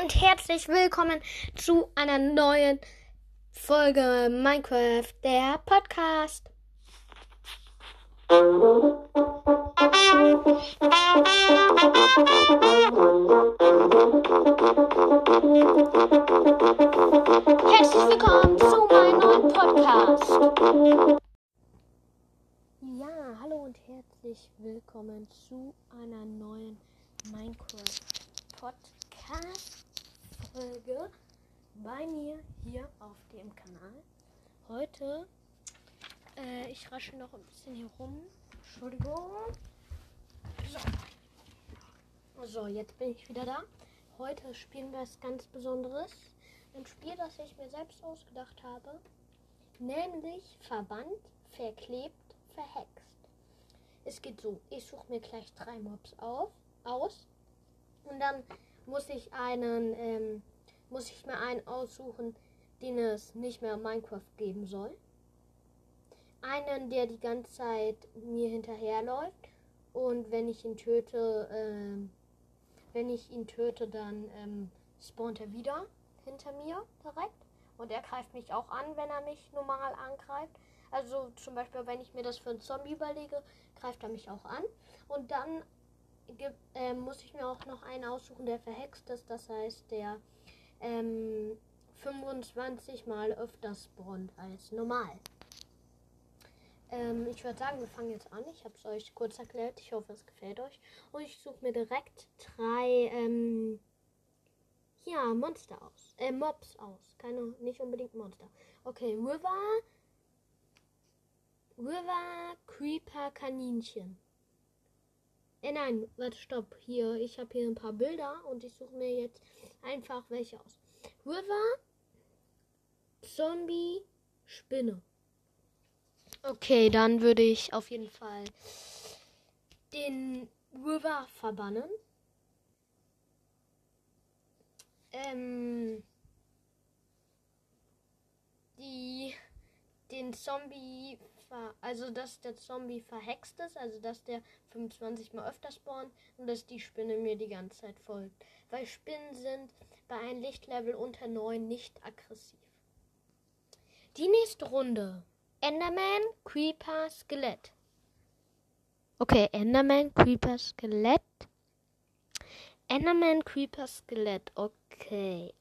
und herzlich willkommen zu einer neuen Folge Minecraft, der Podcast. Herzlich willkommen zu meinem neuen Podcast. Ja, hallo und herzlich willkommen zu einer neuen Minecraft Podcast Folge bei mir hier auf dem Kanal. Heute, äh, ich rasche noch ein bisschen hier rum. Entschuldigung. So. so, jetzt bin ich wieder da. Heute spielen wir was ganz Besonderes. Ein Spiel, das ich mir selbst ausgedacht habe. Nämlich verbannt, verklebt, verhext. Es geht so, ich suche mir gleich drei Mobs auf, aus. Und dann muss ich einen, ähm, muss ich mir einen aussuchen, den es nicht mehr in Minecraft geben soll. Einen, der die ganze Zeit mir hinterherläuft. Und wenn ich ihn töte, ähm, wenn ich ihn töte, dann ähm, spawnt er wieder hinter mir direkt. Und er greift mich auch an, wenn er mich normal angreift. Also zum Beispiel, wenn ich mir das für einen Zombie überlege, greift er mich auch an. Und dann äh, muss ich mir auch noch einen aussuchen, der verhext ist. Das heißt, der ähm, 25 mal öfter spawnt als normal. Ähm, ich würde sagen, wir fangen jetzt an. Ich habe es euch kurz erklärt. Ich hoffe, es gefällt euch. Und ich suche mir direkt drei ähm, ja, Monster aus. Äh, Mobs aus. Keine, nicht unbedingt Monster. Okay, River. River Creeper Kaninchen. Äh, nein, warte, stopp. Hier, ich habe hier ein paar Bilder und ich suche mir jetzt einfach welche aus. River, Zombie, Spinne. Okay, dann würde ich auf jeden Fall den River verbannen. Ähm, die, den Zombie, also dass der Zombie verhext ist, also dass der 25 mal öfter spawnt und dass die Spinne mir die ganze Zeit folgt. Weil Spinnen sind bei einem Lichtlevel unter 9 nicht aggressiv. Die nächste Runde. Enderman, Creeper, Skelett. Okay, Enderman, Creeper, Skelett. Enderman, Creeper, Skelett. Okay.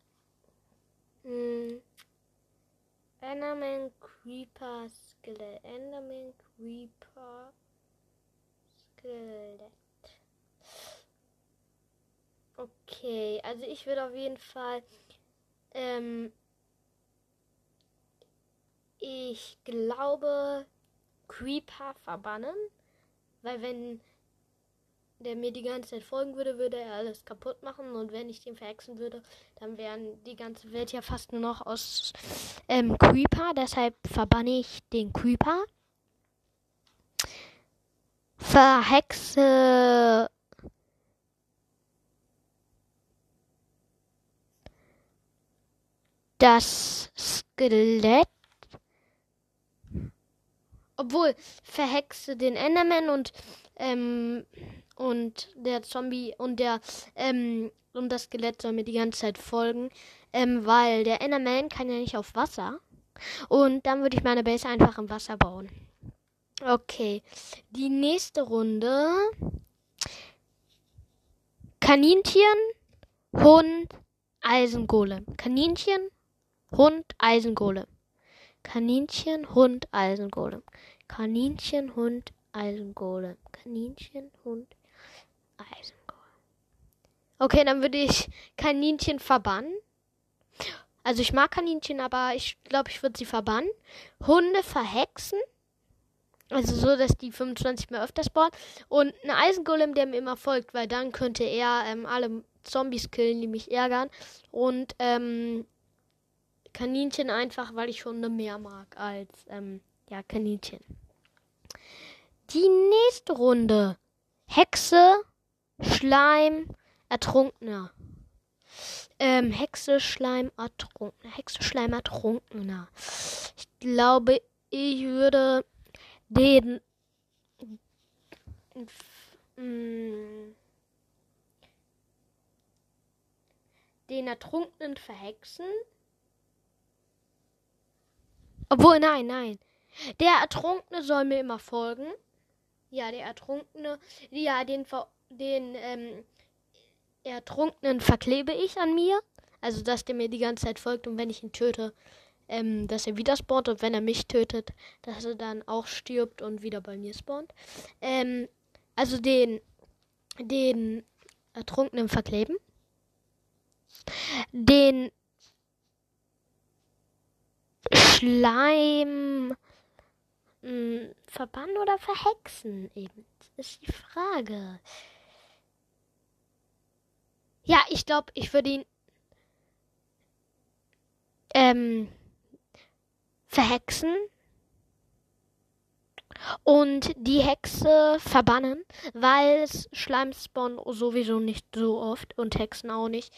Hm. Enderman, Creeper, Skelett. Enderman, Creeper, Skelett. Okay, also ich würde auf jeden Fall. Ähm, ich glaube, Creeper verbannen. Weil wenn der mir die ganze Zeit folgen würde, würde er alles kaputt machen. Und wenn ich den verhexen würde, dann wären die ganze Welt ja fast nur noch aus ähm, Creeper. Deshalb verbanne ich den Creeper. Verhexe das Skelett. Obwohl, verhexe den Enderman und ähm, und der Zombie und der ähm, und das Skelett soll mir die ganze Zeit folgen, ähm, weil der Enderman kann ja nicht auf Wasser. Und dann würde ich meine Base einfach im Wasser bauen. Okay, die nächste Runde. Kaninchen, Hund, Eisengolem. Kaninchen, Hund, Eisengolem. Kaninchen, Hund, Eisengolem. Kaninchen, Hund, Eisengolem. Kaninchen, Hund, Eisengolem. Okay, dann würde ich Kaninchen verbannen. Also ich mag Kaninchen, aber ich glaube, ich würde sie verbannen. Hunde verhexen. Also so, dass die 25 mehr öfter spawnen. Und ein Eisengolem, der mir immer folgt, weil dann könnte er ähm, alle Zombies killen, die mich ärgern. Und ähm, Kaninchen einfach, weil ich Hunde mehr mag als ähm, ja, Kaninchen. Die nächste Runde. Hexe, Schleim, Ertrunkener. Ähm, Hexe, Schleim, Ertrunkener. Hexe, Schleim, Ertrunkener. Ich glaube, ich würde den. den Ertrunkenen verhexen. Obwohl, nein, nein. Der Ertrunkene soll mir immer folgen. Ja, der Ertrunkene. Ja, den, den ähm, Ertrunkenen verklebe ich an mir. Also, dass der mir die ganze Zeit folgt und wenn ich ihn töte, ähm, dass er wieder spawnt und wenn er mich tötet, dass er dann auch stirbt und wieder bei mir spawnt. Ähm, also den, den Ertrunkenen verkleben. Den Schleim mh, hm, verbannen oder verhexen eben. Ist die Frage. Ja, ich glaube, ich würde ihn ähm, verhexen und die Hexe verbannen, weil es Schleim spawnen sowieso nicht so oft und Hexen auch nicht.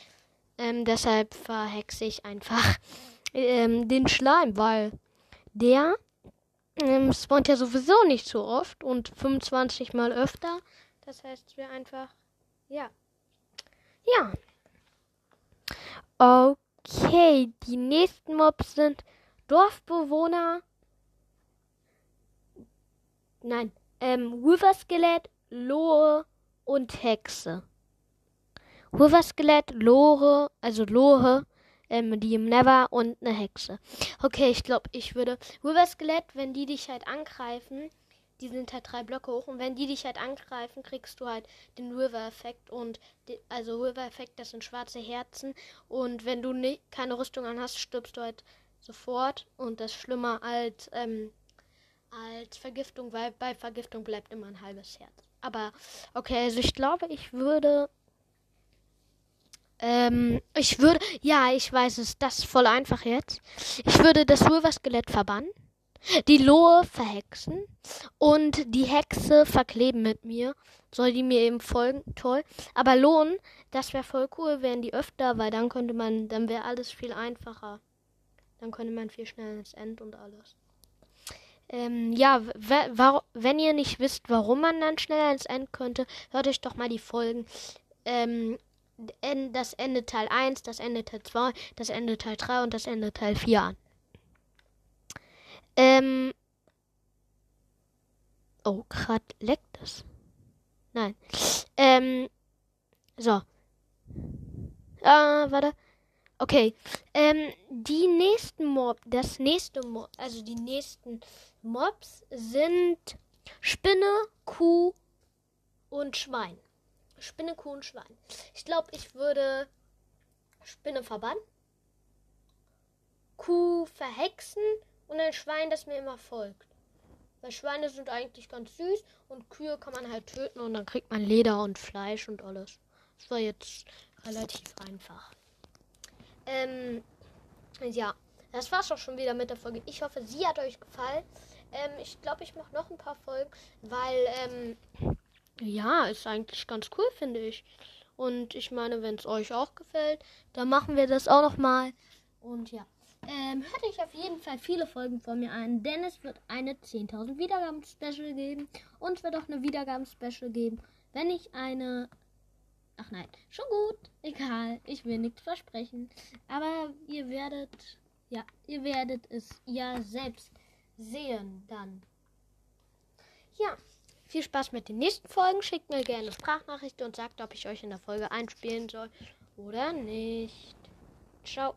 Ähm, deshalb verhexe ich einfach ähm, den Schleim, weil der ähm, spawnt ja sowieso nicht so oft und 25 mal öfter. Das heißt, wir einfach, ja. Ja. Okay, die nächsten Mobs sind Dorfbewohner. Nein, ähm, Wither-Skelett, Lohe und Hexe. Wither-Skelett, Lore, also Lohe, ähm, die im Never und eine Hexe. Okay, ich glaube, ich würde. Wither-Skelett, wenn die dich halt angreifen, die sind halt drei Blöcke hoch und wenn die dich halt angreifen, kriegst du halt den River-Effekt und die, also River-Effekt, das sind schwarze Herzen und wenn du ne, keine Rüstung an hast, stirbst du halt sofort und das ist schlimmer als ähm, als Vergiftung, weil bei Vergiftung bleibt immer ein halbes Herz. Aber okay, also ich glaube, ich würde ähm, ich würde, ja, ich weiß es, das ist voll einfach jetzt. Ich würde das River-Skelett verbannen die Lohe verhexen und die Hexe verkleben mit mir. Soll die mir eben folgen? Toll. Aber Lohn, das wäre voll cool, wären die öfter, weil dann könnte man, dann wäre alles viel einfacher. Dann könnte man viel schneller ins End und alles. Ähm, ja, wenn ihr nicht wisst, warum man dann schneller ins End könnte, hört euch doch mal die Folgen. Ähm, das Ende Teil 1, das Ende Teil 2, das Ende Teil 3 und das Ende Teil 4 an. Ähm. Oh, grad leckt es. Nein. Ähm. So. Ah, warte. Okay. Ähm, die nächsten Mob, das nächste Mob, also die nächsten Mobs sind Spinne, Kuh und Schwein. Spinne, Kuh und Schwein. Ich glaube, ich würde Spinne verbannen, Kuh verhexen und ein Schwein, das mir immer folgt. Weil Schweine sind eigentlich ganz süß und Kühe kann man halt töten und dann kriegt man Leder und Fleisch und alles. Das war jetzt relativ einfach. Ähm, ja, das war's auch schon wieder mit der Folge. Ich hoffe, sie hat euch gefallen. Ähm, ich glaube, ich mache noch ein paar Folgen, weil, ähm, ja, ist eigentlich ganz cool, finde ich. Und ich meine, wenn es euch auch gefällt, dann machen wir das auch noch mal. Und ja. Ähm, hört euch auf jeden Fall viele Folgen von mir an, denn es wird eine 10.000 Wiedergaben-Special geben. Und es wird auch eine Wiedergaben-Special geben, wenn ich eine. Ach nein, schon gut. Egal, ich will nichts versprechen. Aber ihr werdet. Ja, ihr werdet es ja selbst sehen dann. Ja, viel Spaß mit den nächsten Folgen. Schickt mir gerne Sprachnachrichten und sagt, ob ich euch in der Folge einspielen soll oder nicht. Ciao.